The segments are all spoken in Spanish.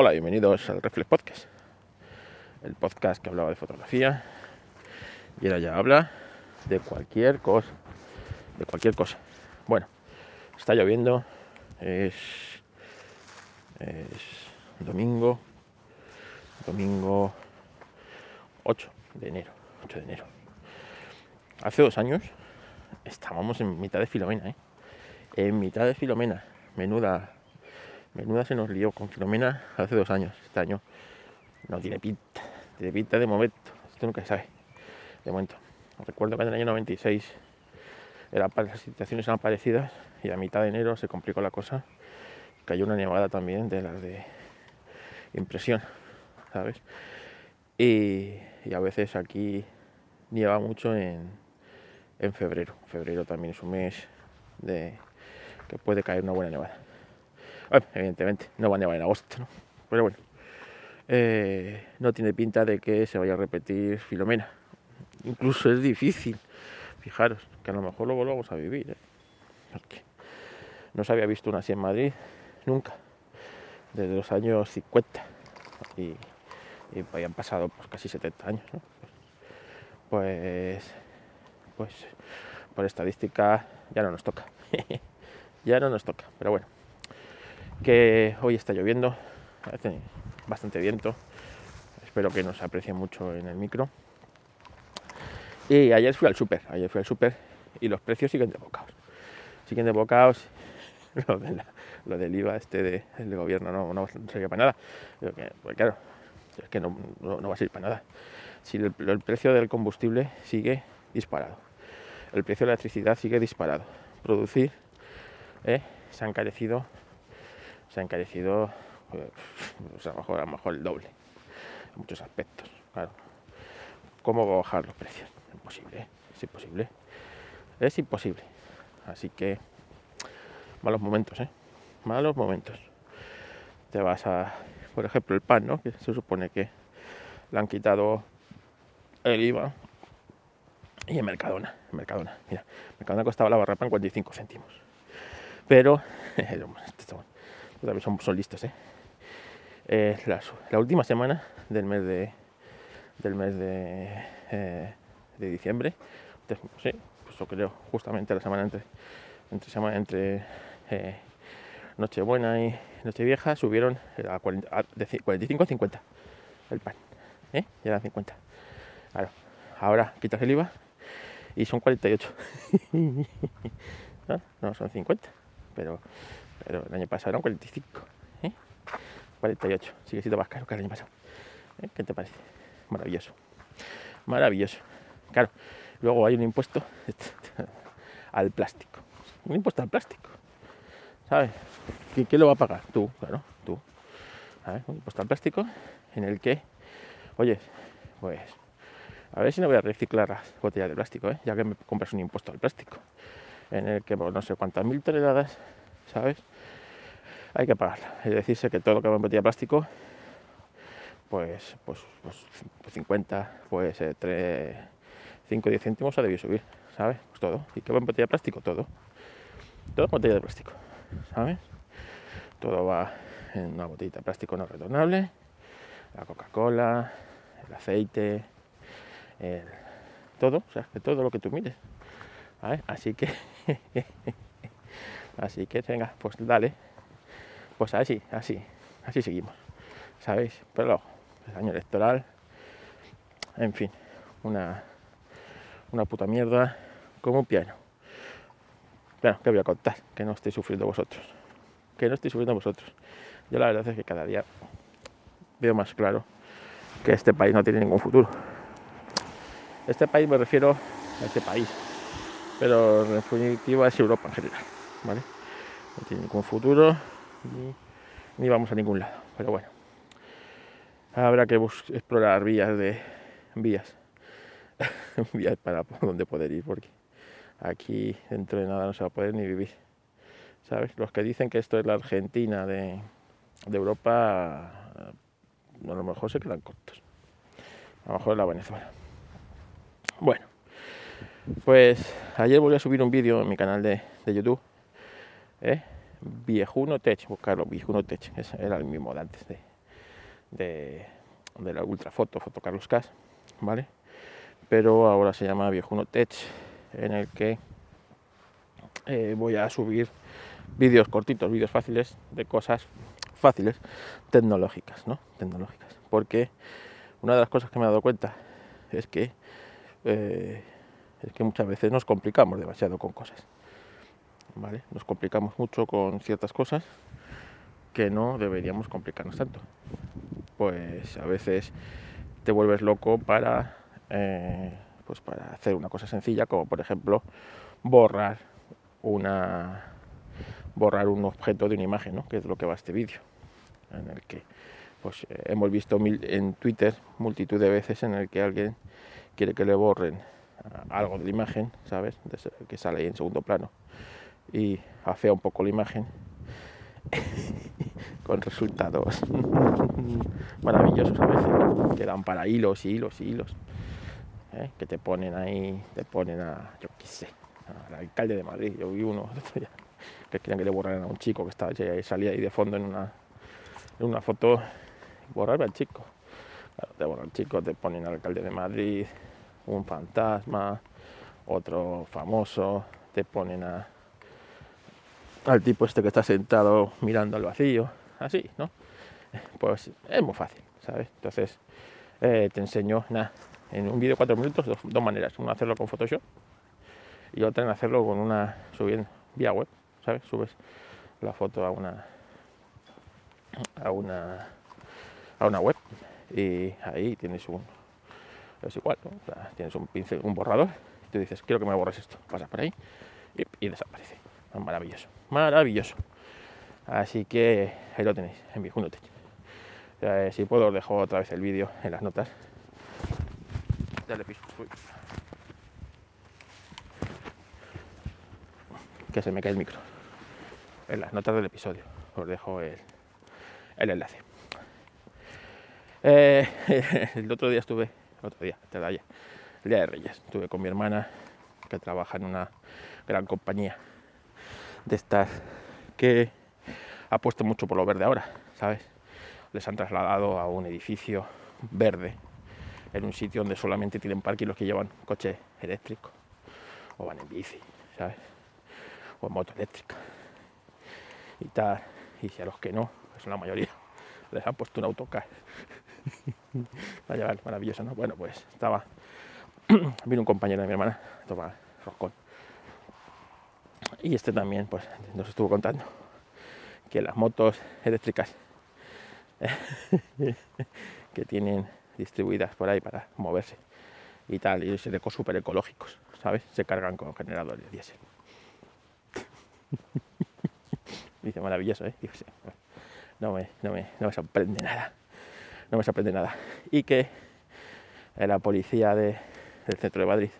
Hola, bienvenidos al Reflex Podcast, el podcast que hablaba de fotografía y ahora ya habla de cualquier cosa, de cualquier cosa. Bueno, está lloviendo, es, es domingo, domingo 8 de enero, 8 de enero. Hace dos años estábamos en mitad de Filomena, ¿eh? En mitad de Filomena, menuda Menuda se nos lió con Filomena hace dos años. Este año no tiene pinta. Tiene pinta de momento. Esto nunca se sabe. De momento. Recuerdo que en el año 96 era, las situaciones eran parecidas y a mitad de enero se complicó la cosa. Cayó una nevada también de las de impresión, ¿sabes? Y, a veces aquí nieva mucho en, en febrero. Febrero también es un mes que puede caer una buena nevada evidentemente, no va a nevar en agosto, ¿no? Pero bueno, eh, no tiene pinta de que se vaya a repetir Filomena. Incluso es difícil, fijaros, que a lo mejor lo volvamos a vivir, ¿eh? No se había visto una así en Madrid nunca, desde los años 50. Y, y habían pasado pues, casi 70 años, ¿no? Pues, pues por estadística ya no nos toca. ya no nos toca, pero bueno que hoy está lloviendo, hace bastante viento, espero que nos aprecie mucho en el micro. Y ayer fui al súper, ayer fui al súper y los precios siguen de bocaos. Siguen de bocaos, lo, del IVA este de, gobierno no, no sería para nada. pues claro, es que no, va a ser para nada. Si el, precio del combustible sigue disparado, el precio de la electricidad sigue disparado, producir eh, se ha encarecido ha encarecido pues, a, lo mejor, a lo mejor el doble en muchos aspectos. Claro. ¿Cómo bajar los precios? Imposible, es imposible. Es imposible. Así que malos momentos, ¿eh? Malos momentos. Te vas a, por ejemplo, el pan, ¿no? Que se supone que le han quitado el IVA. Y en Mercadona, Mercadona, mira, Mercadona costaba la barra pan 45 céntimos. Pero, también son, listos, ¿eh? eh la, última semana del mes de del mes de, eh, de diciembre, sí, pues creo justamente la semana entre entre semana entre eh, Nochebuena y Nochevieja subieron a, 45 a 50 el pan, ¿eh? Ya eran 50. Claro, ahora quitas el IVA y son 48. no, no son 50, pero pero el año pasado eran 45, 48, ¿eh? sigue siendo más caro que el año pasado. ¿eh? ¿Qué te parece? Maravilloso, maravilloso. Claro, luego hay un impuesto al plástico, un impuesto al plástico, ¿sabes? ¿Quién lo va a pagar? Tú, claro, tú. Un impuesto al plástico en el que, oye, pues a ver si no voy a reciclar las botellas de plástico, ¿eh? ya que me compras un impuesto al plástico, en el que por no sé cuántas mil toneladas ¿sabes? Hay que pagarla. Es decirse que todo lo que va en botella de plástico, pues, pues, pues 50, pues 3, 5 10 céntimos ha debido subir, ¿sabes? Pues todo. ¿Y qué va en botella de plástico? Todo. Todo en botella de plástico, ¿sabes? Todo va en una botellita de plástico no retornable, la Coca-Cola, el aceite, todo, o sea, todo lo que tú mires. Así que Así que venga, pues dale. Pues así, así, así seguimos. ¿Sabéis? Pero luego, el año electoral, en fin, una, una puta mierda como un piano. Bueno, ¿qué voy a contar? Que no estoy sufriendo vosotros. Que no estoy sufriendo vosotros. Yo la verdad es que cada día veo más claro que este país no tiene ningún futuro. Este país me refiero a este país, pero en definitiva es Europa en general. ¿Vale? No tiene ningún futuro ni, vamos a ningún lado. Pero bueno, habrá que explorar vías de vías, vías para donde poder ir, porque aquí dentro de nada no se va a poder ni vivir. ¿Sabes? Los que dicen que esto es la Argentina de, de Europa, a lo mejor se quedan cortos. A lo mejor es la Venezuela. Bueno, pues ayer volví a subir un vídeo en mi canal de, de YouTube ¿eh? Viejuno Tech, buscarlo, Viejuno Tech, era el mismo de antes de, de, de la Ultrafoto, Foto Carlos Cas, ¿vale? Pero ahora se llama Viejuno Tech, en el que eh, voy a subir vídeos cortitos, vídeos fáciles de cosas fáciles tecnológicas, ¿no? Tecnológicas. Porque una de las cosas que me he dado cuenta es que eh, es que muchas veces nos complicamos demasiado con cosas. Nos complicamos mucho con ciertas cosas que no deberíamos complicarnos tanto. Pues a veces te vuelves loco para, eh, pues para hacer una cosa sencilla, como por ejemplo borrar una borrar un objeto de una imagen, ¿no? que es lo que va este vídeo, en el que pues eh, hemos visto en Twitter multitud de veces en el que alguien quiere que le borren algo de la imagen, ¿sabes? que sale ahí en segundo plano y afea un poco la imagen con resultados maravillosos a veces, que dan para hilos y hilos y hilos, ¿eh? que te ponen ahí, te ponen a, yo qué sé, al alcalde de Madrid, yo vi uno que querían que le borraran a un chico que estaba, salía ahí de fondo en una, en una foto, borrarme al chico, te borran al chico, te ponen al alcalde de Madrid, un fantasma, otro famoso, te ponen a, al tipo este que está sentado mirando al vacío, así, ¿no? Pues es muy fácil, ¿sabes? Entonces eh, te enseño, nada, en un vídeo de cuatro minutos, dos, maneras. Una hacerlo con Photoshop y otra en hacerlo con una, subiendo vía web, ¿sabes? Subes la foto a una, a una, a una web y ahí tienes un, es igual, tienes un pincel, un borrador, y tú dices, quiero que me borres esto, pasas por ahí y, desaparece. Maravilloso, maravilloso. Así que ahí lo tenéis, en mi eh, si puedo os dejo otra vez el vídeo en las notas del episodio. Que se me cae el micro. En las notas del episodio os dejo el, el enlace. Eh, el otro día estuve otro día, el día de Reyes. Estuve con mi hermana que trabaja en una gran compañía de estas que ha puesto mucho por lo verde ahora, ¿sabes? Les han trasladado a un edificio verde en un sitio donde solamente tienen parking los que llevan coche eléctrico o van en bici, ¿sabes? O en moto eléctrica y tal. Y si a los que no, que son la mayoría, les han puesto un autocar Vaya, maravilloso, ¿no? Bueno, pues estaba. Vino un compañero de mi hermana a tomar roscón. Y este también, pues, nos estuvo contando que las motos eléctricas que tienen distribuidas por ahí para moverse y tal, y se súper ecológicos, ¿sabes? Se cargan con generadores de diésel. Dice, maravilloso, ¿eh? no, me, no, me, no me sorprende nada no me sorprende nada. Y que la policía del centro de Madrid,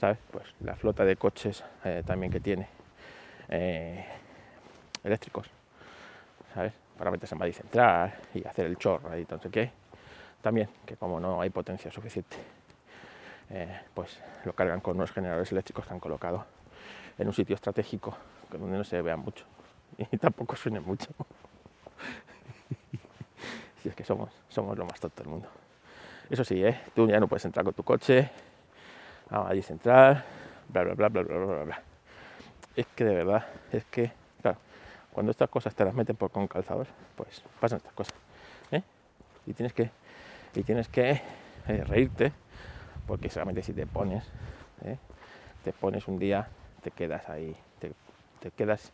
Pues la flota de coches eh, también que tiene eh, eléctricos, ¿sabes? Para meterse en Madrid Central y hacer el chorro y sé qué. También, que como no hay potencia suficiente, eh, pues lo cargan con unos generadores eléctricos que han colocado en un sitio estratégico donde no se vean mucho y tampoco suene mucho. Si es que somos, somos lo más tonto del mundo. Eso sí, ¿eh? tú ya no puedes entrar con tu coche a Madrid Central, bla, bla, bla, bla, bla, bla, bla. Es que de verdad, es que, claro, cuando estas cosas te las meten por con calzador, pues pasan estas cosas. ¿eh? Y tienes que, y tienes que eh, reírte, porque solamente si te pones, ¿eh? te pones un día, te quedas ahí, te, te quedas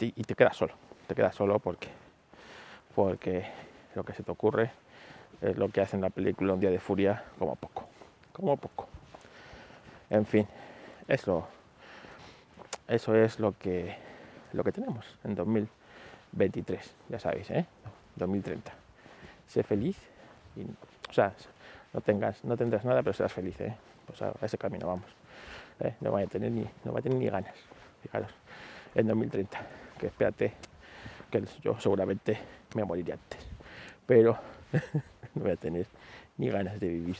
y te quedas solo, te quedas solo porque porque lo que se te ocurre es lo que hace en la película Un día de furia como poco, como poco. En fin, eso, eso es lo que, lo que tenemos en 2023, ya sabéis, ¿eh? 2030. Sé feliz, y, o sea, no, tengas, no tendrás nada, pero serás feliz, ¿eh? Pues a, ese camino vamos. ¿eh? No voy a tener ni, no a tener ni ganas, fijaros, en 2030, que espérate, que yo seguramente me moriría antes. Pero no voy a tener ni ganas de vivir.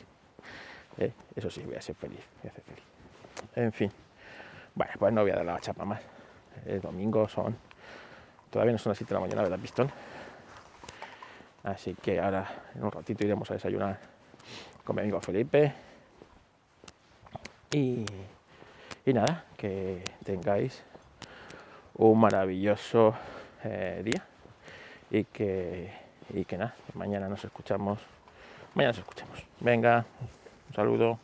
¿Eh? Eso sí, voy a ser feliz, voy a ser feliz. En fin, bueno, pues no voy a dar la chapa más. El domingo son, todavía no son las 7 de la mañana, ¿verdad, Pistón? Así que ahora en un ratito iremos a desayunar con mi amigo Felipe. Y, y nada, que tengáis un maravilloso eh, día y que, y que nada, mañana nos escuchamos. Mañana nos escuchamos. Venga, un saludo.